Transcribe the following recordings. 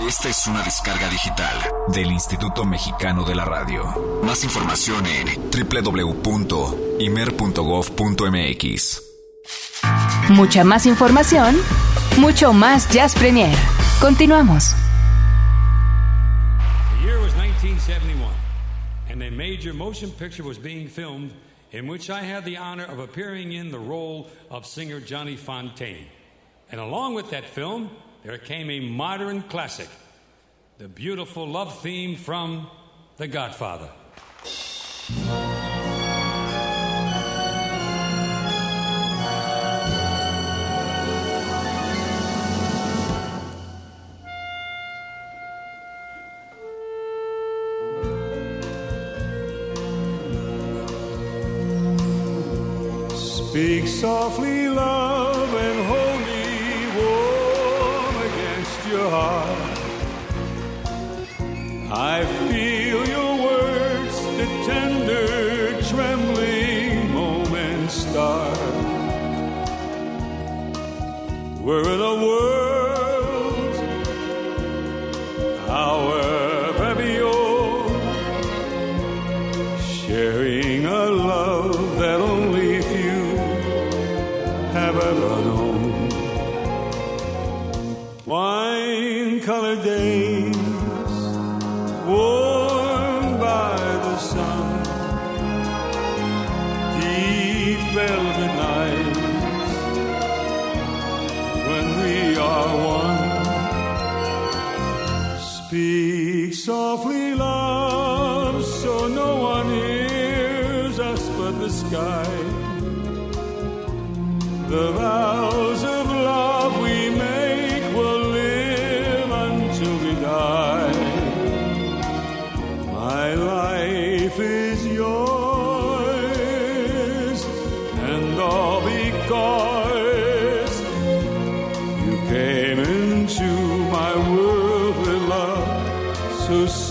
Esta es una descarga digital del Instituto Mexicano de la Radio. Más información en www.imer.gov.mx. Mucha más información, mucho más Jazz Premier. Continuamos. The year was 1971, and a major motion picture was being filmed in which I had the honor of appearing in the role of singer Johnny Fontaine. And along with that film, there came a modern classic, the beautiful love theme from The Godfather. Speak softly, softly, love, so no one hears us but the sky. The vows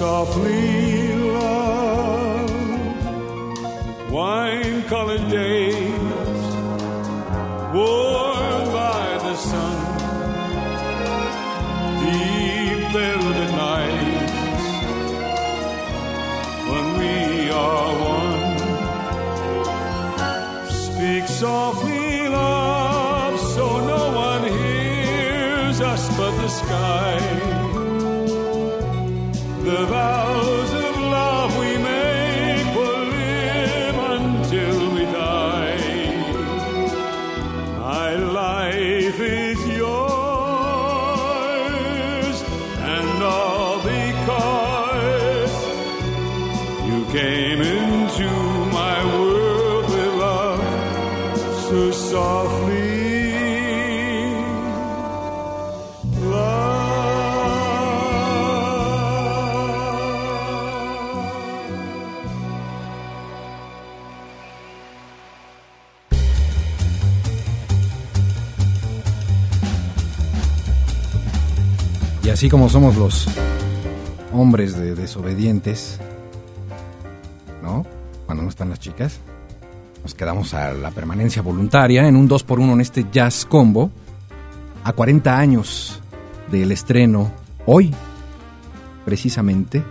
softly, love. Wine colored days, así como somos los hombres de desobedientes, ¿no? Cuando no están las chicas, nos quedamos a la permanencia voluntaria en un 2x1 en este Jazz Combo, a 40 años del estreno, hoy, precisamente,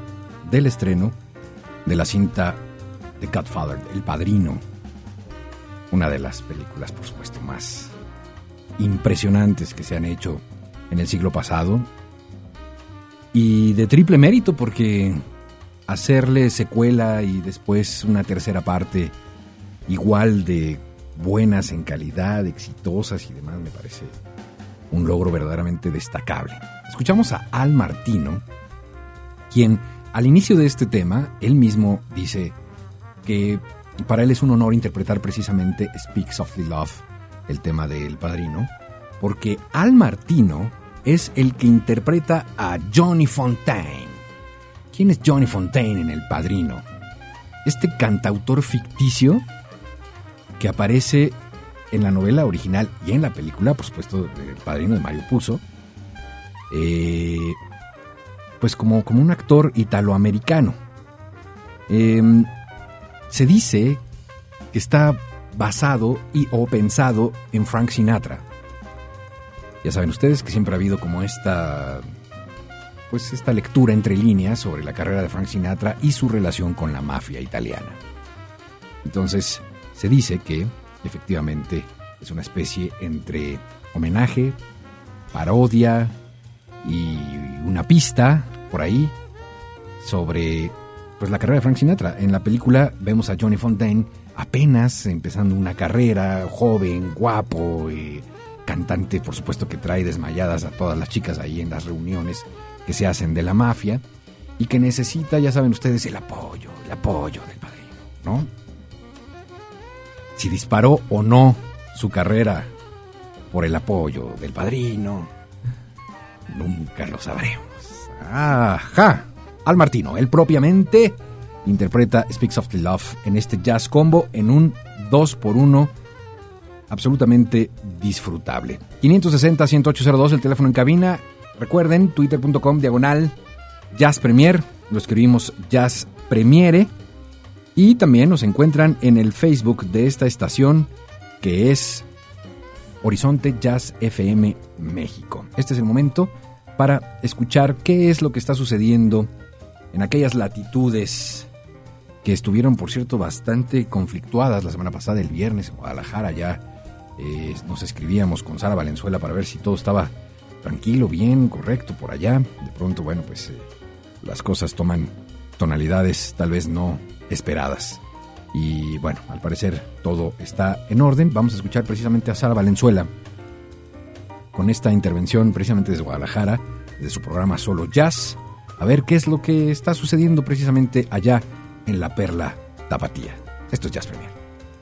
del estreno de la cinta The Godfather, El Padrino, una de las películas, por supuesto, más impresionantes que se han hecho en el siglo pasado, y de triple mérito porque hacerle secuela y después una tercera parte igual de buenas en calidad, exitosas y demás, me parece un logro verdaderamente destacable. Escuchamos a Al Martino, quien al inicio de este tema, él mismo dice que para él es un honor interpretar precisamente Speak Softly Love, el tema del padrino, porque Al Martino es el que interpreta a Johnny Fontaine. ¿Quién es Johnny Fontaine en El Padrino? Este cantautor ficticio que aparece en la novela original y en la película, por supuesto, El Padrino de Mario Puzo, eh, pues como, como un actor italoamericano. Eh, se dice que está basado y o pensado en Frank Sinatra. Ya saben ustedes que siempre ha habido como esta pues esta lectura entre líneas sobre la carrera de Frank Sinatra y su relación con la mafia italiana. Entonces, se dice que efectivamente es una especie entre homenaje, parodia y una pista por ahí sobre pues la carrera de Frank Sinatra. En la película vemos a Johnny Fontaine apenas empezando una carrera, joven, guapo, eh, cantante, por supuesto que trae desmayadas a todas las chicas ahí en las reuniones que se hacen de la mafia y que necesita, ya saben ustedes, el apoyo, el apoyo del padrino, ¿no? Si disparó o no su carrera por el apoyo del padrino, nunca lo sabremos. Ajá. Al Martino, él propiamente interpreta Speaks of the Love en este jazz combo en un 2 por 1 absolutamente disfrutable. 560-1802, el teléfono en cabina. Recuerden, twitter.com diagonal Jazz Premier, lo escribimos Jazz Premiere. Y también nos encuentran en el Facebook de esta estación que es Horizonte Jazz FM México. Este es el momento para escuchar qué es lo que está sucediendo en aquellas latitudes que estuvieron, por cierto, bastante conflictuadas la semana pasada, el viernes en Guadalajara. Ya eh, nos escribíamos con Sara Valenzuela para ver si todo estaba tranquilo, bien, correcto por allá. De pronto, bueno, pues eh, las cosas toman tonalidades tal vez no esperadas. Y bueno, al parecer todo está en orden. Vamos a escuchar precisamente a Sara Valenzuela con esta intervención precisamente desde Guadalajara, de su programa Solo Jazz, a ver qué es lo que está sucediendo precisamente allá en la perla tapatía. Esto es Jazz Premier.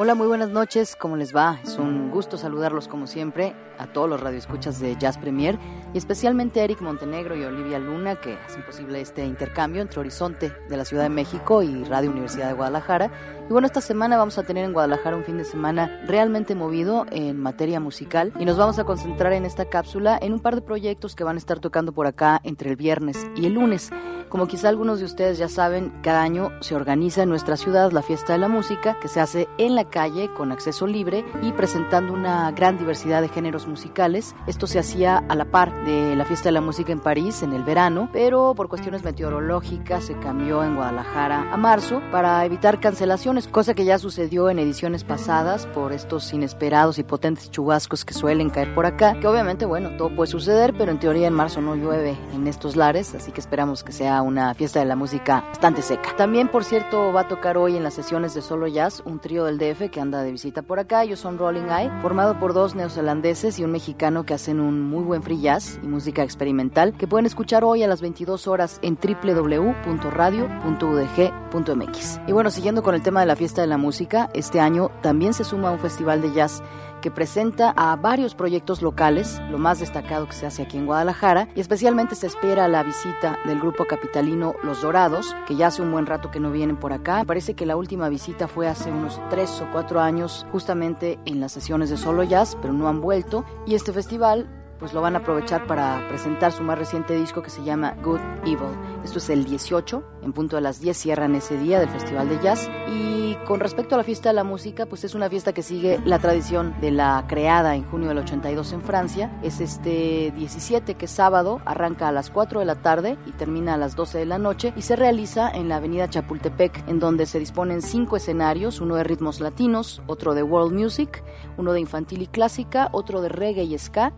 Hola, muy buenas noches, ¿cómo les va? Es un gusto saludarlos como siempre a todos los radioescuchas de Jazz Premier y especialmente Eric Montenegro y Olivia Luna que hacen posible este intercambio entre Horizonte de la Ciudad de México y Radio Universidad de Guadalajara. Y bueno, esta semana vamos a tener en Guadalajara un fin de semana realmente movido en materia musical y nos vamos a concentrar en esta cápsula en un par de proyectos que van a estar tocando por acá entre el viernes y el lunes. Como quizá algunos de ustedes ya saben, cada año se organiza en nuestra ciudad la Fiesta de la Música que se hace en la calle con acceso libre y presentando una gran diversidad de géneros musicales. Esto se hacía a la par de la Fiesta de la Música en París en el verano, pero por cuestiones meteorológicas se cambió en Guadalajara a marzo para evitar cancelaciones, cosa que ya sucedió en ediciones pasadas por estos inesperados y potentes chubascos que suelen caer por acá, que obviamente, bueno, todo puede suceder, pero en teoría en marzo no llueve en estos lares, así que esperamos que sea una fiesta de la música bastante seca. También, por cierto, va a tocar hoy en las sesiones de solo jazz un trío del DF que anda de visita por acá. Ellos son Rolling Eye, formado por dos neozelandeses y un mexicano que hacen un muy buen free jazz y música experimental que pueden escuchar hoy a las 22 horas en www.radio.udg.mx. Y bueno, siguiendo con el tema de la fiesta de la música, este año también se suma un festival de jazz que presenta a varios proyectos locales, lo más destacado que se hace aquí en Guadalajara, y especialmente se espera la visita del grupo capitalino Los Dorados, que ya hace un buen rato que no vienen por acá. parece que la última visita fue hace unos tres o cuatro años, justamente en las sesiones de solo jazz, pero no han vuelto. Y este festival pues lo van a aprovechar para presentar su más reciente disco que se llama Good Evil. Esto es el 18, en punto de las 10 cierran ese día del Festival de Jazz. Y con respecto a la fiesta de la música, pues es una fiesta que sigue la tradición de la creada en junio del 82 en Francia. Es este 17 que es sábado, arranca a las 4 de la tarde y termina a las 12 de la noche y se realiza en la avenida Chapultepec, en donde se disponen cinco escenarios, uno de ritmos latinos, otro de world music, uno de infantil y clásica, otro de reggae y ska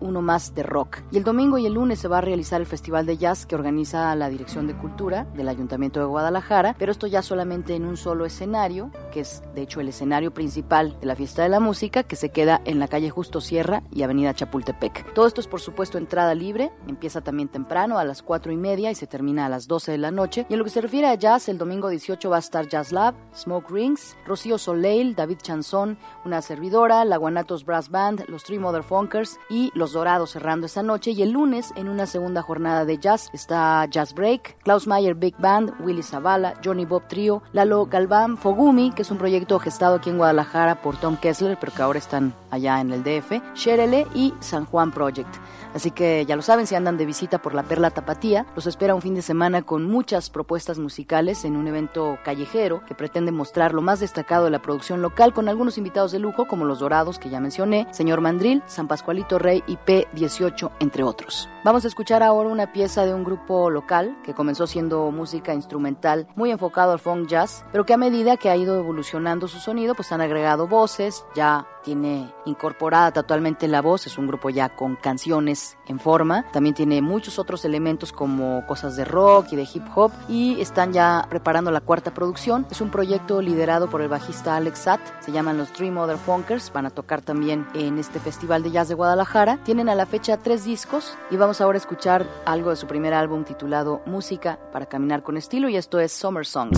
uno más de rock. Y el domingo y el lunes se va a realizar el Festival de Jazz que organiza la Dirección de Cultura del Ayuntamiento de Guadalajara, pero esto ya solamente en un solo escenario, que es de hecho el escenario principal de la Fiesta de la Música, que se queda en la calle Justo Sierra y Avenida Chapultepec. Todo esto es por supuesto entrada libre, empieza también temprano a las 4 y media y se termina a las 12 de la noche. Y en lo que se refiere a jazz, el domingo 18 va a estar Jazz Lab, Smoke Rings, Rocío Soleil, David Chanzón, una servidora, la Guanatos Brass Band, los Three Mother Funkers y y Los Dorados cerrando esta noche. Y el lunes, en una segunda jornada de jazz, está Jazz Break, Klaus Mayer Big Band, Willy Zavala, Johnny Bob Trio, Lalo Galván, Fogumi, que es un proyecto gestado aquí en Guadalajara por Tom Kessler, pero que ahora están allá en el DF, Sherele y San Juan Project. Así que ya lo saben, si andan de visita por la Perla Tapatía, los espera un fin de semana con muchas propuestas musicales en un evento callejero que pretende mostrar lo más destacado de la producción local con algunos invitados de lujo como Los Dorados que ya mencioné, Señor Mandril, San Pascualito Rey y P18 entre otros. Vamos a escuchar ahora una pieza de un grupo local que comenzó siendo música instrumental muy enfocado al funk jazz, pero que a medida que ha ido evolucionando su sonido, pues han agregado voces, ya tiene incorporada totalmente la voz, es un grupo ya con canciones en forma, también tiene muchos otros elementos como cosas de rock y de hip hop y están ya preparando la cuarta producción. Es un proyecto liderado por el bajista Alex Satt, se llaman los Three Mother Funkers, van a tocar también en este Festival de Jazz de Guadalajara. Tienen a la fecha tres discos y vamos ahora a escuchar algo de su primer álbum titulado Música para caminar con estilo y esto es Summer Song.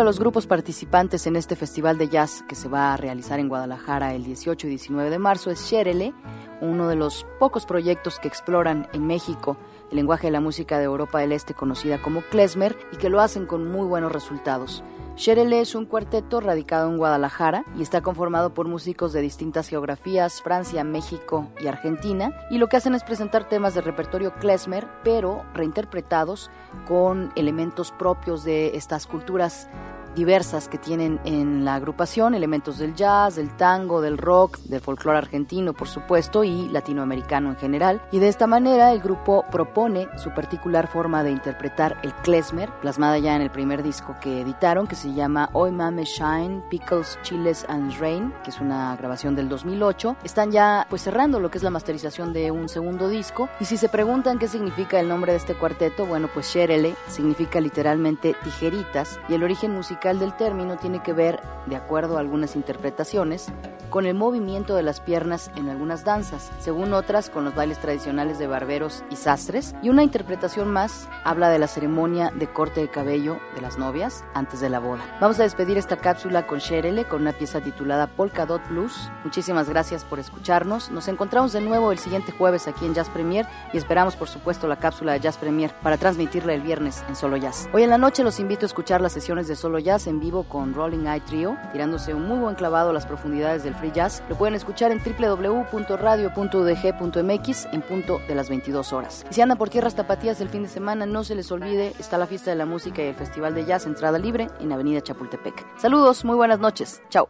De los grupos participantes en este festival de jazz que se va a realizar en Guadalajara el 18 y 19 de marzo es Sherele, uno de los pocos proyectos que exploran en México el lenguaje de la música de Europa del Este conocida como klezmer y que lo hacen con muy buenos resultados. Sherele es un cuarteto radicado en Guadalajara y está conformado por músicos de distintas geografías, Francia, México y Argentina, y lo que hacen es presentar temas de repertorio klezmer, pero reinterpretados con elementos propios de estas culturas diversas que tienen en la agrupación, elementos del jazz, del tango, del rock, del folclore argentino, por supuesto, y latinoamericano en general. Y de esta manera el grupo propone su particular forma de interpretar el klezmer, plasmada ya en el primer disco que editaron, que se llama Hoy Mame Shine, Pickles, Chiles and Rain, que es una grabación del 2008. Están ya pues cerrando lo que es la masterización de un segundo disco. Y si se preguntan qué significa el nombre de este cuarteto, bueno, pues Sherele significa literalmente tijeritas y el origen musical del término tiene que ver, de acuerdo a algunas interpretaciones, con el movimiento de las piernas en algunas danzas, según otras con los bailes tradicionales de barberos y sastres, y una interpretación más habla de la ceremonia de corte de cabello de las novias antes de la boda. Vamos a despedir esta cápsula con Sherele con una pieza titulada Polka Dot Blues. Muchísimas gracias por escucharnos. Nos encontramos de nuevo el siguiente jueves aquí en Jazz Premier y esperamos por supuesto la cápsula de Jazz Premier para transmitirla el viernes en Solo Jazz. Hoy en la noche los invito a escuchar las sesiones de Solo Jazz en vivo con Rolling Eye Trio, tirándose un muy buen clavado a las profundidades del free jazz. Lo pueden escuchar en www.radio.udg.mx en punto de las 22 horas. Y si andan por tierras tapatías el fin de semana, no se les olvide, está la fiesta de la música y el festival de jazz entrada libre en Avenida Chapultepec. Saludos, muy buenas noches. Chao.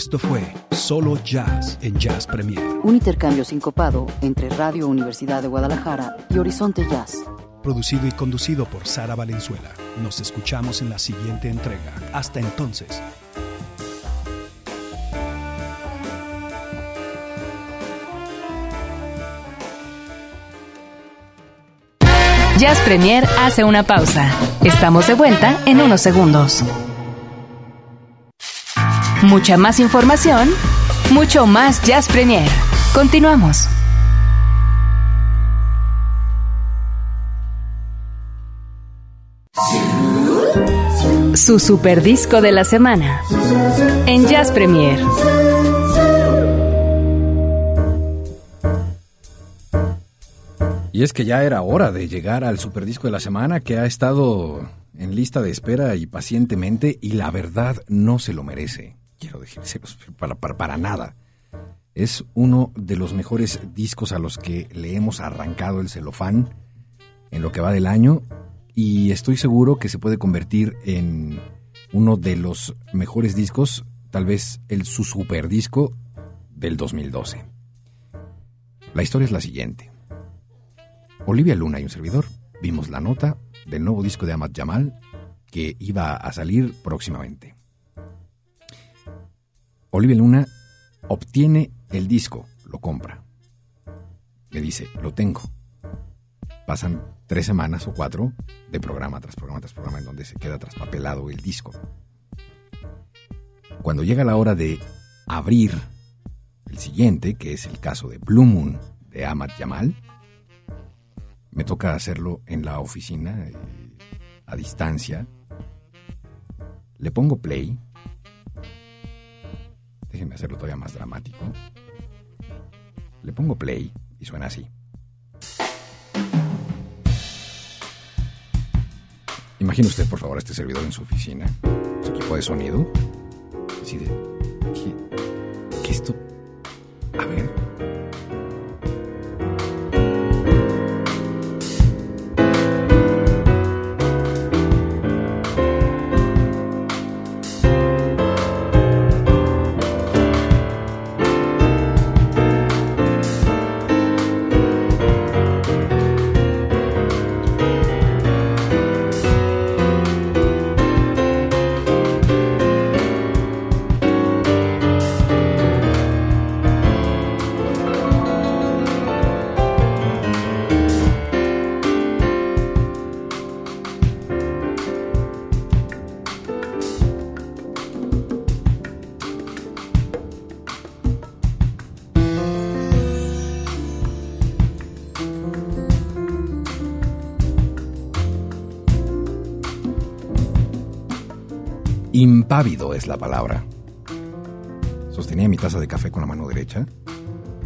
Esto fue Solo Jazz en Jazz Premier. Un intercambio sincopado entre Radio Universidad de Guadalajara y Horizonte Jazz. Producido y conducido por Sara Valenzuela. Nos escuchamos en la siguiente entrega. Hasta entonces. Jazz Premier hace una pausa. Estamos de vuelta en unos segundos. Mucha más información, mucho más Jazz Premier. Continuamos. Su super disco de la semana en Jazz Premier. Y es que ya era hora de llegar al superdisco de la semana que ha estado en lista de espera y pacientemente y la verdad no se lo merece. Quiero decirse para, para, para nada. Es uno de los mejores discos a los que le hemos arrancado el celofán en lo que va del año y estoy seguro que se puede convertir en uno de los mejores discos, tal vez el su super disco del 2012. La historia es la siguiente. Olivia Luna y un servidor vimos la nota del nuevo disco de Ahmad Jamal que iba a salir próximamente. Olivia Luna obtiene el disco, lo compra. Me dice, lo tengo. Pasan tres semanas o cuatro de programa tras programa tras programa en donde se queda traspapelado el disco. Cuando llega la hora de abrir el siguiente, que es el caso de Blue Moon de Ahmad Jamal, me toca hacerlo en la oficina, eh, a distancia. Le pongo play. Déjenme hacerlo todavía más dramático. Le pongo play y suena así. Imagine usted, por favor, este servidor en su oficina, su equipo de sonido. Así de. ¿Qué, qué esto? A ver. Impávido es la palabra. Sostenía mi taza de café con la mano derecha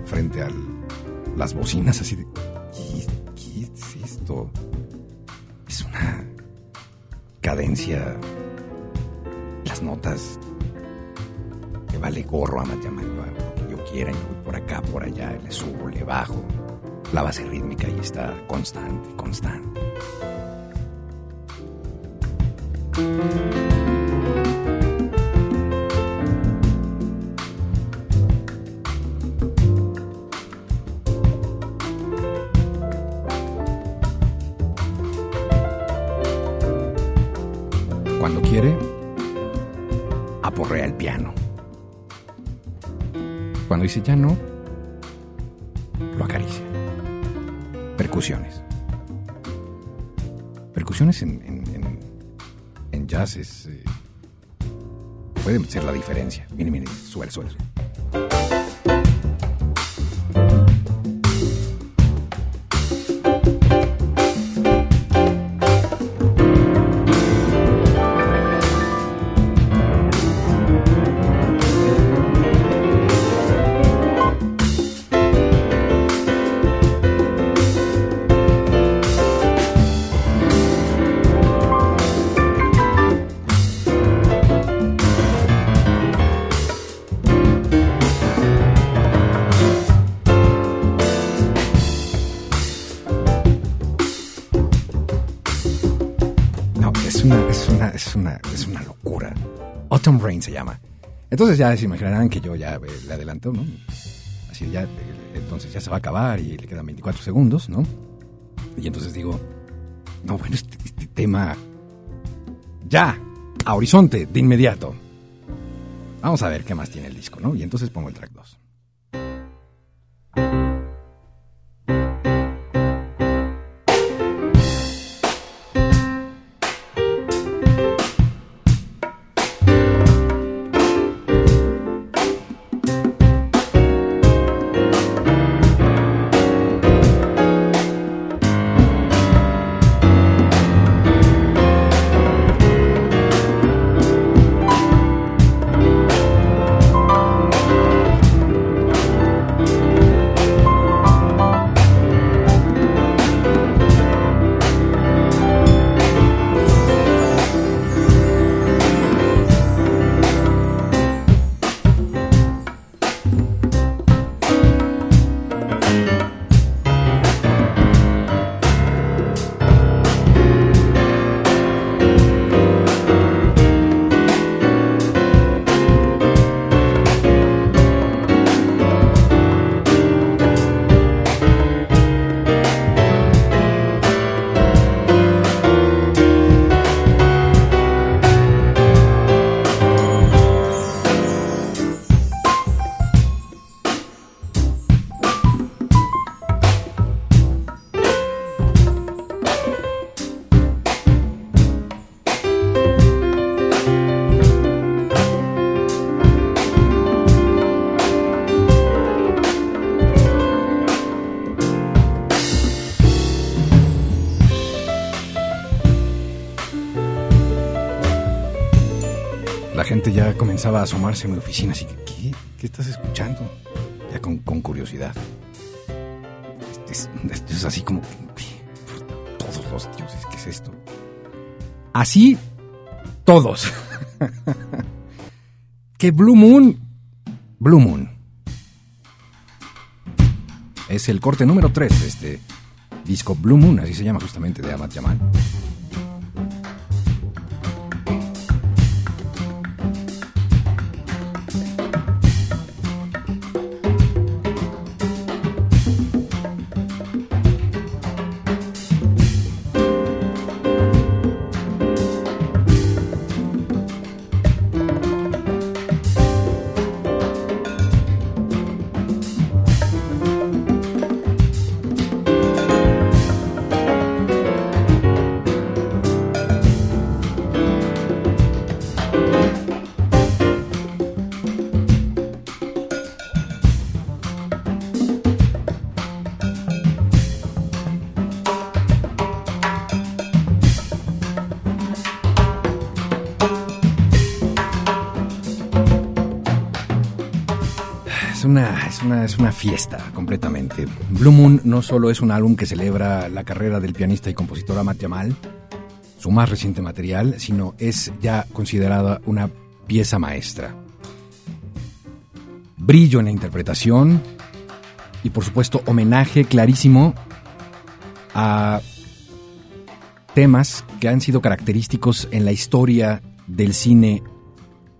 frente a las bocinas así de... ¿Qué, es esto? Es una cadencia... Las notas... Que vale gorro a llamar lo que yo quiera. Y por acá, por allá, le subo, le bajo. La base rítmica y está constante, constante. Dice ya no, lo acaricia. Percusiones. Percusiones en, en, jazz es... Eh, puede ser la diferencia. Mire, mire, suele, suele. se llama. Entonces ya se imaginarán que yo ya eh, le adelanto, ¿no? Así ya, eh, entonces ya se va a acabar y le quedan 24 segundos, ¿no? Y entonces digo, no, bueno, este, este tema, ya, a horizonte, de inmediato. Vamos a ver qué más tiene el disco, ¿no? Y entonces pongo el track 2. Comenzaba a asomarse en mi oficina, así que, ¿qué, ¿Qué estás escuchando? Ya con, curiosidad. Esto es, así como, todos los dioses, ¿qué es esto? Así, todos. que Blue Moon, Blue Moon, es el corte número 3 de este disco Blue Moon, así se llama justamente, de Amat Yamal. Es, una, es una fiesta completamente. Blue Moon no solo es un álbum que celebra la carrera del pianista y compositor Amat Jamal, su más reciente material, sino es ya considerada una pieza maestra. Brillo en la interpretación y por supuesto homenaje clarísimo a temas que han sido característicos en la historia del cine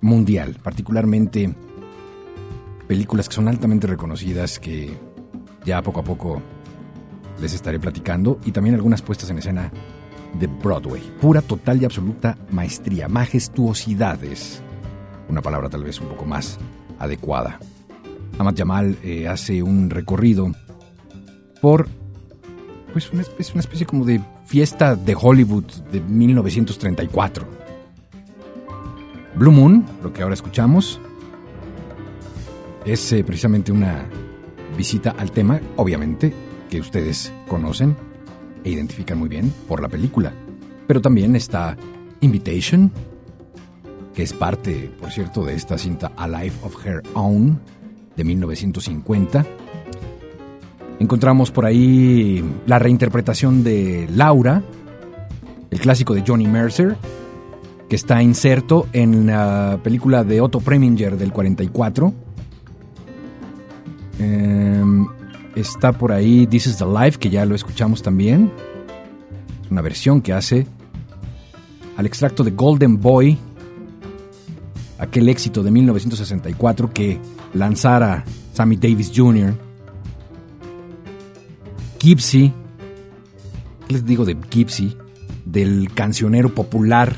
mundial, particularmente películas que son altamente reconocidas que ya poco a poco les estaré platicando y también algunas puestas en escena de Broadway. Pura, total y absoluta maestría, majestuosidades. Una palabra tal vez un poco más adecuada. Ahmad Jamal eh, hace un recorrido por pues una especie, una especie como de fiesta de Hollywood de 1934. Blue Moon, lo que ahora escuchamos, es eh, precisamente una visita al tema, obviamente, que ustedes conocen e identifican muy bien por la película. Pero también está Invitation, que es parte, por cierto, de esta cinta A Life of Her Own de 1950. Encontramos por ahí la reinterpretación de Laura, el clásico de Johnny Mercer, que está inserto en la película de Otto Preminger del 44. Em, está por ahí This is the Life, que ya lo escuchamos también. Es una versión que hace al extracto de Golden Boy, aquel éxito de 1964 que lanzara Sammy Davis Jr. Gypsy, ¿qué les digo de Gypsy? Del cancionero popular,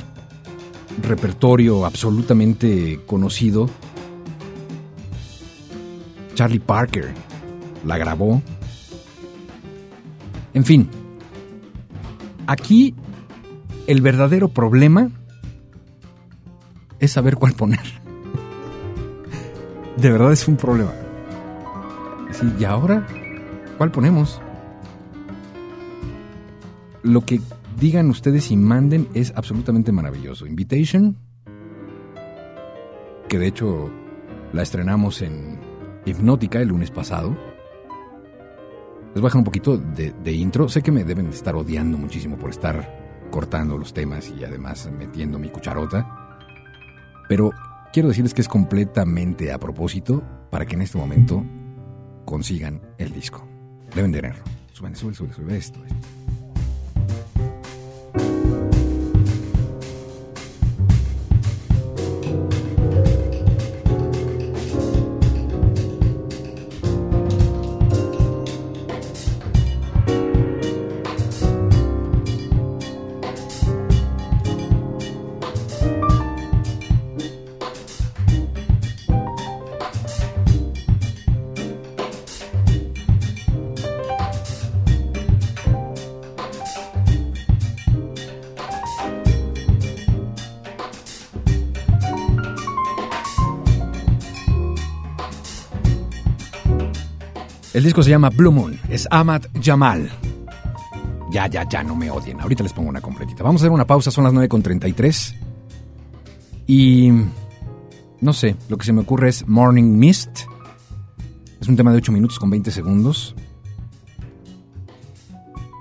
repertorio absolutamente conocido. Charlie Parker la grabó. En fin, aquí el verdadero problema es saber cuál poner. De verdad es un problema. ¿Y ahora? ¿Cuál ponemos? Lo que digan ustedes y manden es absolutamente maravilloso. Invitation, que de hecho la estrenamos en Hipnótica el lunes pasado. Les dejar un poquito de, intro. Sé que me deben de estar odiando muchísimo por estar cortando los temas y además metiendo mi cucharota. Pero quiero decirles que es completamente a propósito para que en este momento consigan el disco. Deben tenerlo. Suben, sube, sube, sube esto. esto. Se llama Blue Moon, es Ahmad Jamal. Ya, ya, ya, no me odien. Ahorita les pongo una completita. Vamos a hacer una pausa, son las 9.33. Y... No sé, lo que se me ocurre es Morning Mist. Es un tema de 8 minutos con 20 segundos.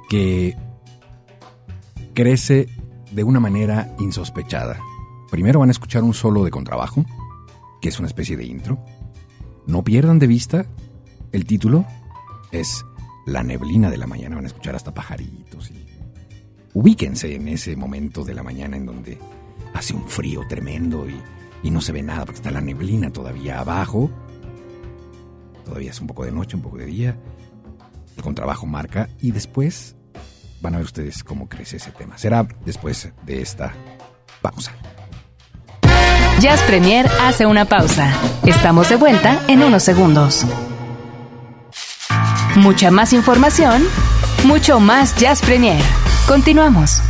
Que crece de una manera insospechada. Primero van a escuchar un solo de contrabajo, que es una especie de intro. No pierdan de vista el título es La neblina de la mañana. Van a escuchar hasta pajaritos. Y... Ubíquense en ese momento de la mañana en donde hace un frío tremendo y, y no se ve nada porque está la neblina todavía abajo. Todavía es un poco de noche, un poco de día. El contrabajo marca y después van a ver ustedes cómo crece ese tema. Será después de esta pausa. Jazz Premier hace una pausa. Estamos de vuelta en unos segundos. Mucha más información, mucho más Jazz Premier. Continuamos.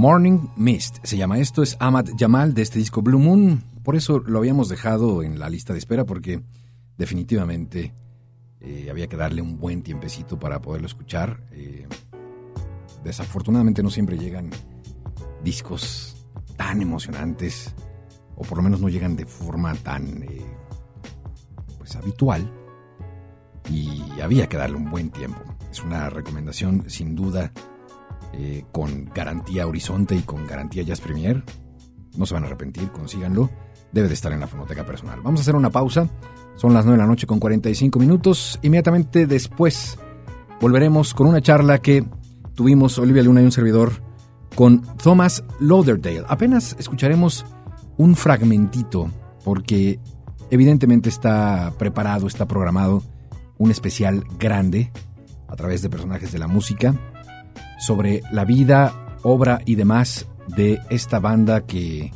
Morning Mist se llama esto, es Ahmad Jamal de este disco Blue Moon. Por eso lo habíamos dejado en la lista de espera porque definitivamente eh, había que darle un buen tiempecito para poderlo escuchar. Eh, desafortunadamente no siempre llegan discos tan emocionantes o por lo menos no llegan de forma tan eh, pues habitual y había que darle un buen tiempo. Es una recomendación sin duda eh, con garantía Horizonte y con garantía Jazz Premier. No se van a arrepentir, consíganlo. Debe de estar en la fonoteca personal. Vamos a hacer una pausa. Son las 9 de la noche con 45 minutos. Inmediatamente después volveremos con una charla que tuvimos Olivia Luna y un servidor con Thomas Lauderdale. Apenas escucharemos un fragmentito porque evidentemente está preparado, está programado un especial grande a través de personajes de la música sobre la vida, obra y demás de esta banda que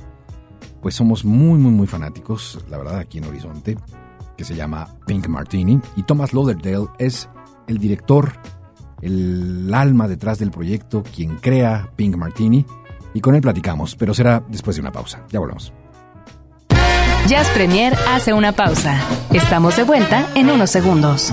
pues somos muy muy muy fanáticos, la verdad, aquí en Horizonte, que se llama Pink Martini y Thomas Lauderdale es el director, el alma detrás del proyecto, quien crea Pink Martini y con él platicamos, pero será después de una pausa. Ya volvemos. Jazz Premier hace una pausa. Estamos de vuelta en unos segundos.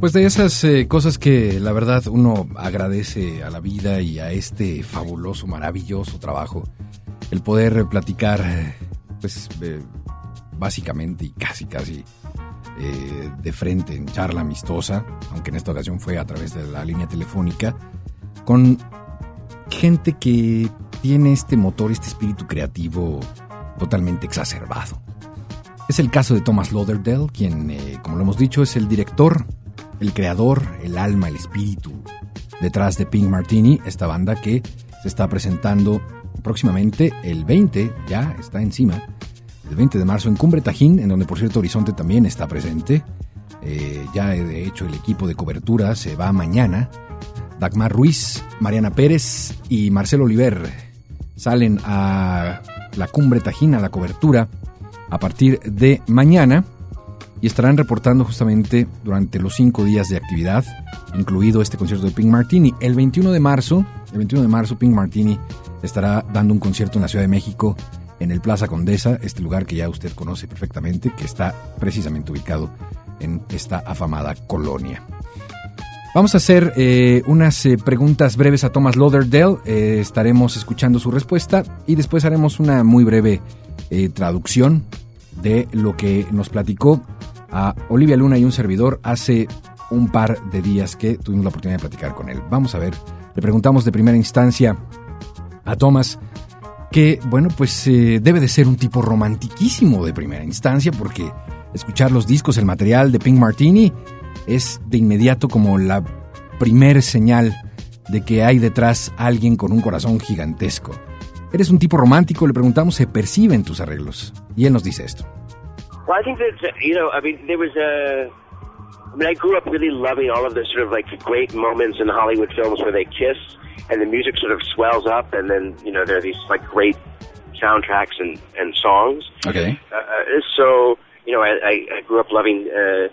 Pues de esas eh, cosas que la verdad uno agradece a la vida y a este fabuloso, maravilloso trabajo, el poder platicar, pues eh, básicamente y casi, casi eh, de frente en charla amistosa, aunque en esta ocasión fue a través de la línea telefónica, con gente que tiene este motor, este espíritu creativo totalmente exacerbado. Es el caso de Thomas Lauderdale, quien, como lo hemos dicho, es el director el creador, el alma, el espíritu detrás de Pink Martini, esta banda que se está presentando próximamente el 20, ya está encima, el 20 de marzo en Cumbre Tajín, en donde por cierto Horizonte también está presente. Eh, ya de hecho el equipo de cobertura se va mañana. Dagmar Ruiz, Mariana Pérez y Marcelo Oliver salen a la Cumbre Tajín, a la cobertura, a partir de mañana y estarán reportando justamente durante los cinco días de actividad, incluido este concierto de Pink Martini. El 21 de marzo, el 21 de marzo, Pink Martini estará dando un concierto en la Ciudad de México, en el Plaza Condesa, este lugar que ya usted conoce perfectamente, que está precisamente ubicado en esta afamada colonia. Vamos a hacer eh, unas eh, preguntas breves a Thomas Lauderdale. Eh, estaremos escuchando su respuesta y después haremos una muy breve traducción de lo que nos platicó a Olivia Luna y un servidor hace un par de días que tuvimos la oportunidad de platicar con él. Vamos a ver, le preguntamos de primera instancia a Thomas que, bueno, pues eh, debe de ser un tipo romantiquísimo de primera instancia porque escuchar los discos, el material de Pink Martini es de inmediato como la primer señal de que hay detrás alguien con un corazón gigantesco. ¿Eres un tipo romántico? Le preguntamos, se percibe en tus arreglos. Y él nos dice esto. Well, I think that you know, I mean, there was a. I mean, I grew up really loving all of the sort of like great moments in Hollywood films where they kiss and the music sort of swells up, and then you know there are these like great soundtracks and and songs. Okay. Uh, uh so you know, I, I grew up loving uh,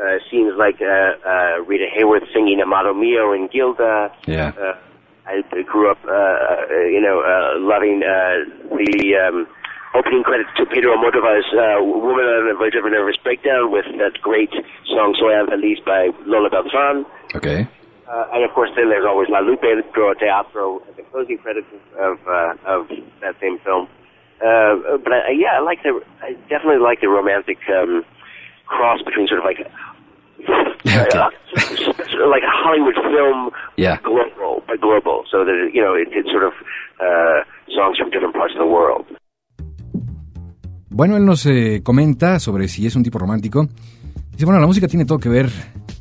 uh, scenes like uh, uh, Rita Hayworth singing Amato Mio and Gilda. Yeah. Uh, I grew up, uh, uh, you know, uh, loving uh, the um, opening credits to Pedro Almodovar's uh, Woman on a Verge of a Nervous Breakdown with that great song Soy Feliz by Lola Beltran. Okay. Uh, and of course, then there's always La Lupe Pro Teatro at the closing credits of uh, of that same film. Uh, but I, yeah, I like the I definitely like the romantic um, cross between sort of like okay. uh, like a Hollywood film, yeah, global, but global, so that you know it, it's sort of uh, songs from different parts of the world. Bueno, él nos eh, comenta sobre si es un tipo romántico. Dice, bueno, la música tiene todo que ver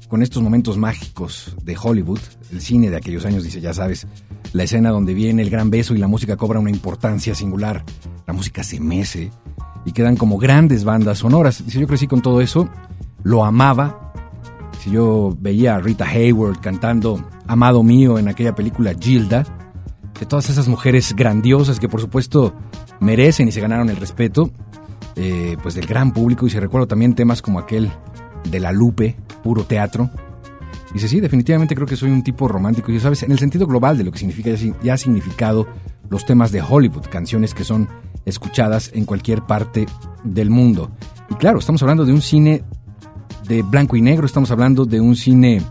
con estos momentos mágicos de Hollywood, el cine de aquellos años, dice, ya sabes, la escena donde viene el gran beso y la música cobra una importancia singular, la música se mece y quedan como grandes bandas sonoras. Dice, yo crecí con todo eso, lo amaba. Si yo veía a Rita Hayward cantando Amado Mío en aquella película Gilda, de todas esas mujeres grandiosas que por supuesto merecen y se ganaron el respeto, eh, pues del gran público y se recuerdo también temas como aquel de La Lupe, puro teatro. Dice, sí, definitivamente creo que soy un tipo romántico, y sabes, en el sentido global de lo que significa, ya ha significado los temas de Hollywood, canciones que son escuchadas en cualquier parte del mundo. Y claro, estamos hablando de un cine de blanco y negro, estamos hablando de un cine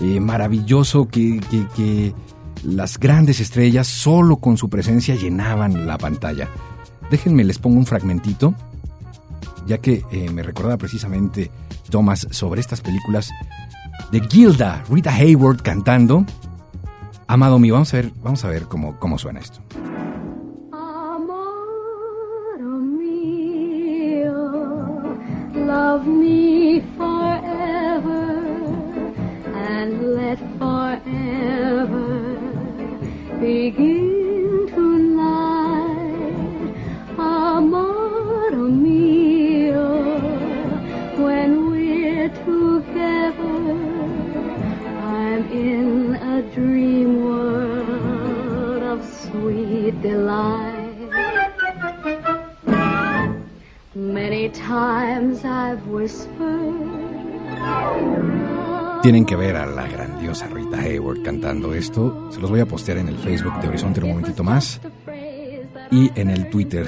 eh, maravilloso que, que, las grandes estrellas solo con su presencia llenaban la pantalla. Déjenme, les pongo un fragmentito, ya que eh, me recordaba precisamente Thomas sobre estas películas de Gilda, Rita Hayward cantando. Amado mío, vamos a ver, vamos a ver cómo, cómo suena esto. love me forever and let forever begin Tienen que ver a la grandiosa Rita Hayward cantando esto. Se los voy a postear en el Facebook de Horizonte un momentito más y en el Twitter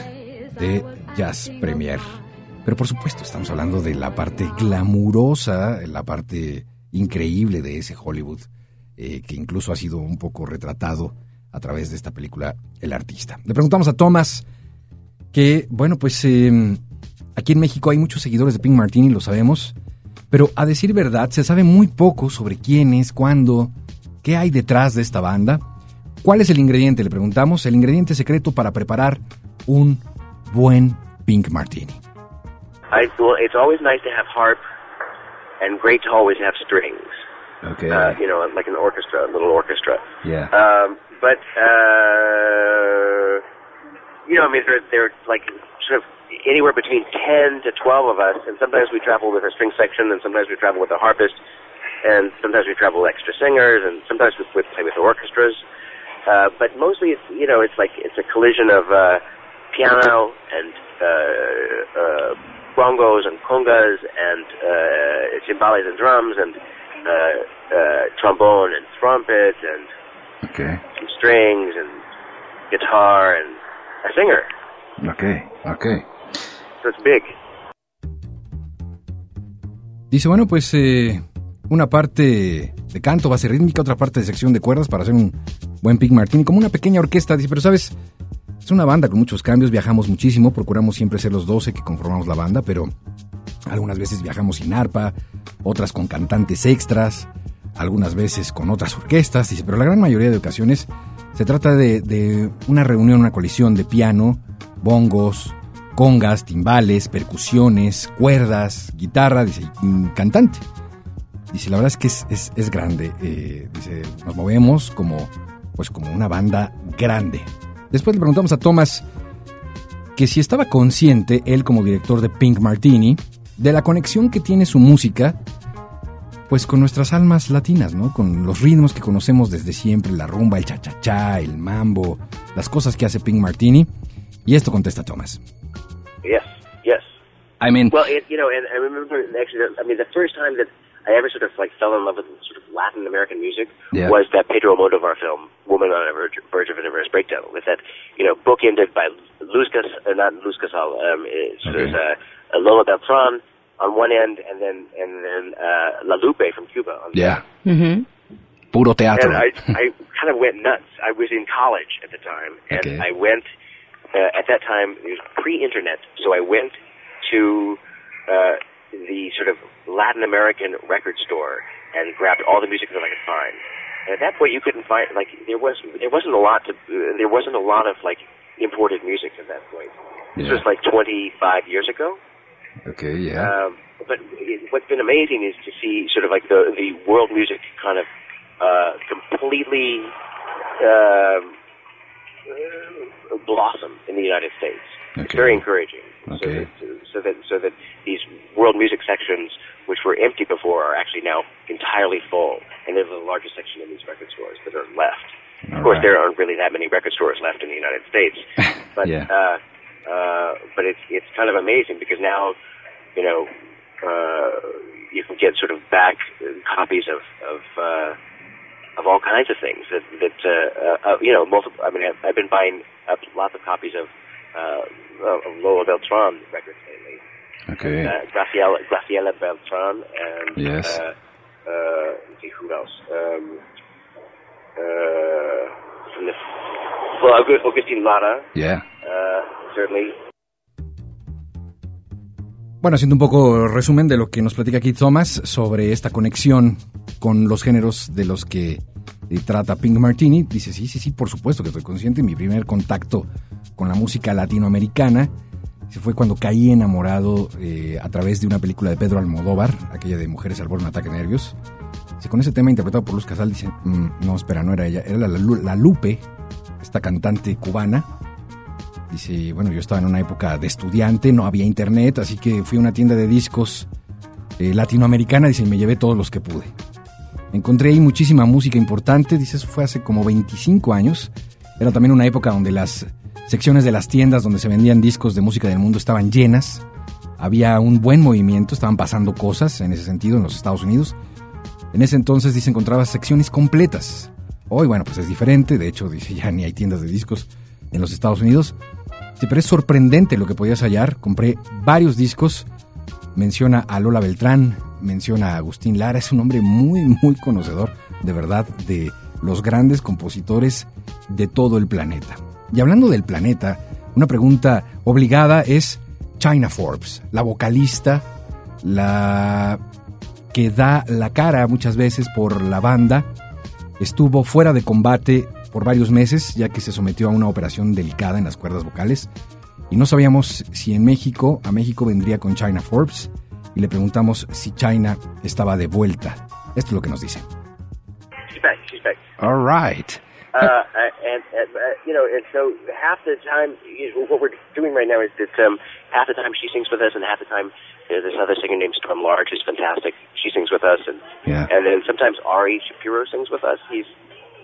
de Jazz Premier. Pero por supuesto, estamos hablando de la parte glamurosa, la parte increíble de ese Hollywood, eh, que incluso ha sido un poco retratado a través de esta película El Artista. Le preguntamos a Thomas que, bueno, pues em, Aquí en México hay muchos seguidores de Pink Martini, lo sabemos, pero a decir verdad se sabe muy poco sobre quién es, cuándo, qué hay detrás de esta banda. ¿Cuál es el ingrediente? Le preguntamos, el ingrediente secreto para preparar un buen Pink Martini. I, well, it's always nice to have harp and great to always have strings. Okay. Uh, you know, like an orchestra, a little orchestra. Yeah. Um, but, uh, you know, I mean, they're, they're like sort of anywhere between 10 to 12 of us, and sometimes we travel with a string section, and sometimes we travel with a harpist, and sometimes we travel with extra singers, and sometimes we play with orchestras. Uh, but mostly, it's you know, it's like it's a collision of uh, piano and uh, uh, bongos and congas and uh, timbales and drums and uh, uh, trombone and trumpet and okay. some strings and guitar and a singer. Okay, okay. big. Dice, bueno, pues eh, una parte de canto, base rítmica, otra parte de sección de cuerdas para hacer un buen Pink Martini, como una pequeña orquesta. Dice, pero sabes, es una banda con muchos cambios, viajamos muchísimo, procuramos siempre ser los 12 que conformamos la banda, pero algunas veces viajamos sin arpa, otras con cantantes extras, algunas veces con otras orquestas. Dice, pero la gran mayoría de ocasiones se trata de, de una reunión, una colisión de piano, bongos, congas, timbales, percusiones, cuerdas, guitarra, dice, cantante. Dice, la verdad es que es, es, grande. Eh, dice, nos movemos como, pues como una banda grande. Después le preguntamos a Thomas que si estaba consciente, él como director de Pink Martini, de la conexión que tiene su música, pues con nuestras almas latinas, ¿no? Con los ritmos que conocemos desde siempre, la rumba, el cha-cha-cha, el mambo, las cosas que hace Pink Martini. Y esto contesta Thomas. Yes, yes. I mean, well, it, you know, and I remember actually, I mean, the first time that I ever sort of like fell in love with sort of Latin American music yeah. was that Pedro Almodovar film, "Woman on a Verge, Verge of a Nervous Breakdown," with that, you know, book ended by Luz Cas, uh, not Luz Casal. Um, it's, okay. There's a, a Lola Beltran on one end, and then and then uh, La Lupe from Cuba. On the yeah. Mm-hmm. Puro teatro. And I, I kind of went nuts. I was in college at the time, and Okay. I went uh, at that time it was pre-internet, so I went to uh, the sort of Latin American record store and grabbed all the music that I could find. And at that point, you couldn't find like there was there wasn't a lot to uh, there wasn't a lot of like imported music at that point. This Yeah. was like 25 years ago. Okay, yeah. Um, but it, what's been amazing is to see sort of like the the world music kind of uh, completely uh, blossom in the United States. It's very encouraging. Okay. So, that, so that so that these world music sections, which were empty before, are actually now entirely full, and there's the largest section in these record stores that are left. of course, right. there aren't really that many record stores left in the United States, but Yeah. uh, uh, but it's it's kind of amazing because now, you know, uh, you can get sort of back uh, copies of of uh, of all kinds of things that that uh, uh, uh, you know multiple. I mean, I've, I've been buying up lots of copies of uh, of Lola Beltran records lately. Okay. Uh, Graciela Graciela Beltran and Yes. uh, uh, let's see who else. Um, uh, from the well, August- Augustine Lara, Yeah. uh, certainly. Bueno, haciendo un poco resumen de lo que nos platica Keith Thomas sobre esta conexión con los géneros de los que eh, trata Pink Martini, dice, sí, sí, sí, por supuesto que estoy consciente. Mi primer contacto con la música latinoamericana fue cuando caí enamorado eh, a través de una película de Pedro Almodóvar, aquella de Mujeres al borde de un ataque de nervios. Con ese tema interpretado por Luz Casal, dice, "Mm, no, espera, no era ella, era la Lupe, esta cantante cubana. Dice, bueno, yo estaba en una época de estudiante, no había internet, así que fui a una tienda de discos eh, latinoamericana, dice, y me llevé todos los que pude. Encontré ahí muchísima música importante, dice, eso fue hace como 25 años. Era también una época donde las secciones de las tiendas donde se vendían discos de música del mundo estaban llenas. Había un buen movimiento, estaban pasando cosas en ese sentido en los Estados Unidos. En ese entonces, dice, encontraba secciones completas. Hoy, bueno, pues es diferente. De hecho, dice, ya ni hay tiendas de discos en los Estados Unidos. Dice, pero es sorprendente lo que podías hallar. Compré varios discos. Menciona a Lola Beltrán, menciona a Agustín Lara. Es un hombre muy, muy conocedor, de verdad, de los grandes compositores de todo el planeta. Y hablando del planeta, una pregunta obligada es China Forbes, la vocalista, la que da la cara muchas veces por la banda, estuvo fuera de combate por varios meses ya que se sometió a una operación delicada en las cuerdas vocales y no sabíamos si en México, a México vendría con China Forbes y le preguntamos si China estaba de vuelta. Esto es lo que nos dice. She's back. She's back. All right. Uh, uh, and, and uh, you know, and so half the time, you know, what we're doing right now is that um, half the time she sings with us, and half the time there's this other singer named Storm Large who's fantastic. She sings with us, and Yeah. and then sometimes Ari Shapiro sings with us. He's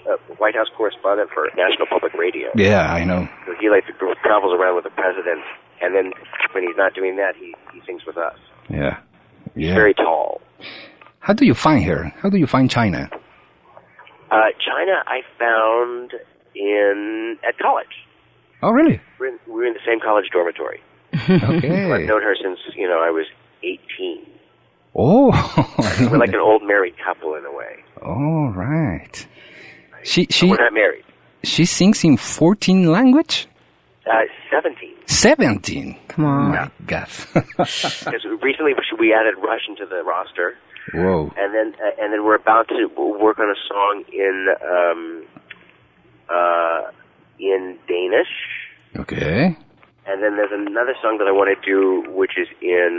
a White House correspondent for National Public Radio. Yeah, I know. So he like travels around with the president, and then when he's not doing that, he he sings with us. Yeah. He's Yeah. very tall. How do you find her? How do you find China? Uh, China, I found in at college. Oh, really? We're in, we're in the same college dormitory. Okay. I've known her since you know I was 18. Oh. We're like an old married couple in a way. All right. She But she we're not married. she sings in 14 language? Uh, 17. 17. Come on. my god. Because recently we added Russian to the roster, Whoa. and then uh, and then we're about to work on a song in um, uh, in Danish, Okay. and then there's another song that I want to do, which is in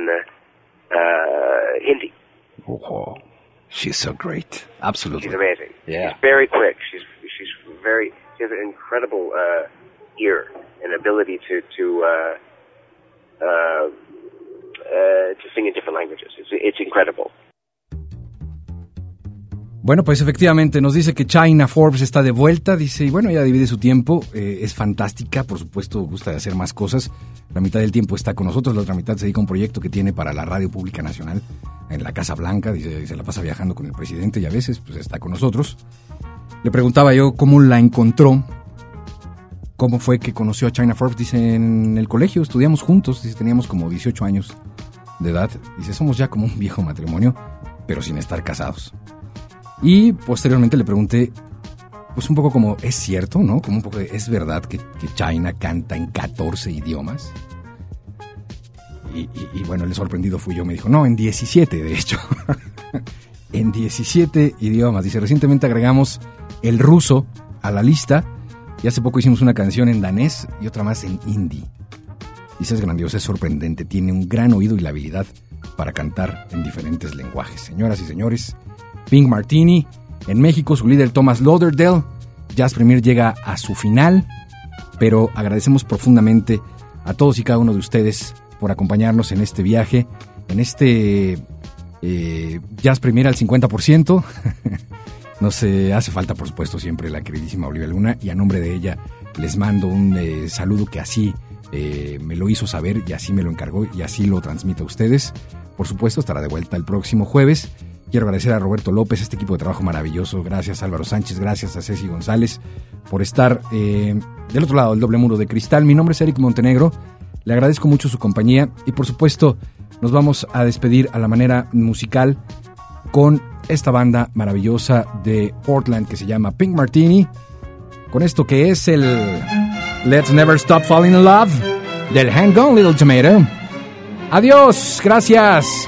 uh, Hindi. Oh, she's so great. Absolutely. She's amazing. Yeah. She's very quick. She's she's very she has an incredible uh, ear and ability to to uh, uh, uh, to sing in different languages. It's it's incredible. Bueno, pues efectivamente nos dice que China Forbes está de vuelta, dice, y bueno, ella divide su tiempo, eh, es fantástica, por supuesto, gusta de hacer más cosas. La mitad del tiempo está con nosotros, la otra mitad se dedica a un proyecto que tiene para la Radio Pública Nacional en la Casa Blanca, dice, se la pasa viajando con el presidente y a veces pues está con nosotros. Le preguntaba yo cómo la encontró, cómo fue que conoció a China Forbes, dice, en el colegio estudiamos juntos, dice, teníamos como 18 años de edad, dice, somos ya como un viejo matrimonio, pero sin estar casados. Y posteriormente le pregunté, pues un poco como, ¿es cierto, no? Como un poco, de, ¿es verdad que, que China canta en 14 idiomas? Y, y- y bueno, el sorprendido fui yo, me dijo, no, en 17 de hecho. en 17 idiomas. Dice, recientemente agregamos el ruso a la lista y hace poco hicimos una canción en danés y otra más en hindi. Dice, es grandioso, es sorprendente, tiene un gran oído y la habilidad para cantar en diferentes lenguajes. Señoras y señores, Pink Martini, en México su líder Thomas Lauderdale, Jazz Premier llega a su final, pero agradecemos profundamente a todos y cada uno de ustedes por acompañarnos en este viaje, en este eh, Jazz Premier al 50%. Nos eh, hace falta, por supuesto, siempre la queridísima Olivia Luna y a nombre de ella les mando un eh, saludo que así eh, me lo hizo saber y así me lo encargó y así lo transmito a ustedes. Por supuesto, estará de vuelta el próximo jueves. Quiero agradecer a Roberto López, este equipo de trabajo maravilloso. Gracias Álvaro Sánchez, gracias a Ceci González por estar del otro lado del doble muro de cristal. Mi nombre es Eric Montenegro. Le agradezco mucho su compañía y por supuesto nos vamos a despedir a la manera musical con esta banda maravillosa de Portland que se llama Pink Martini, con esto que es el Let's Never Stop Falling in Love del Hang On Little Tomato. Adiós, gracias.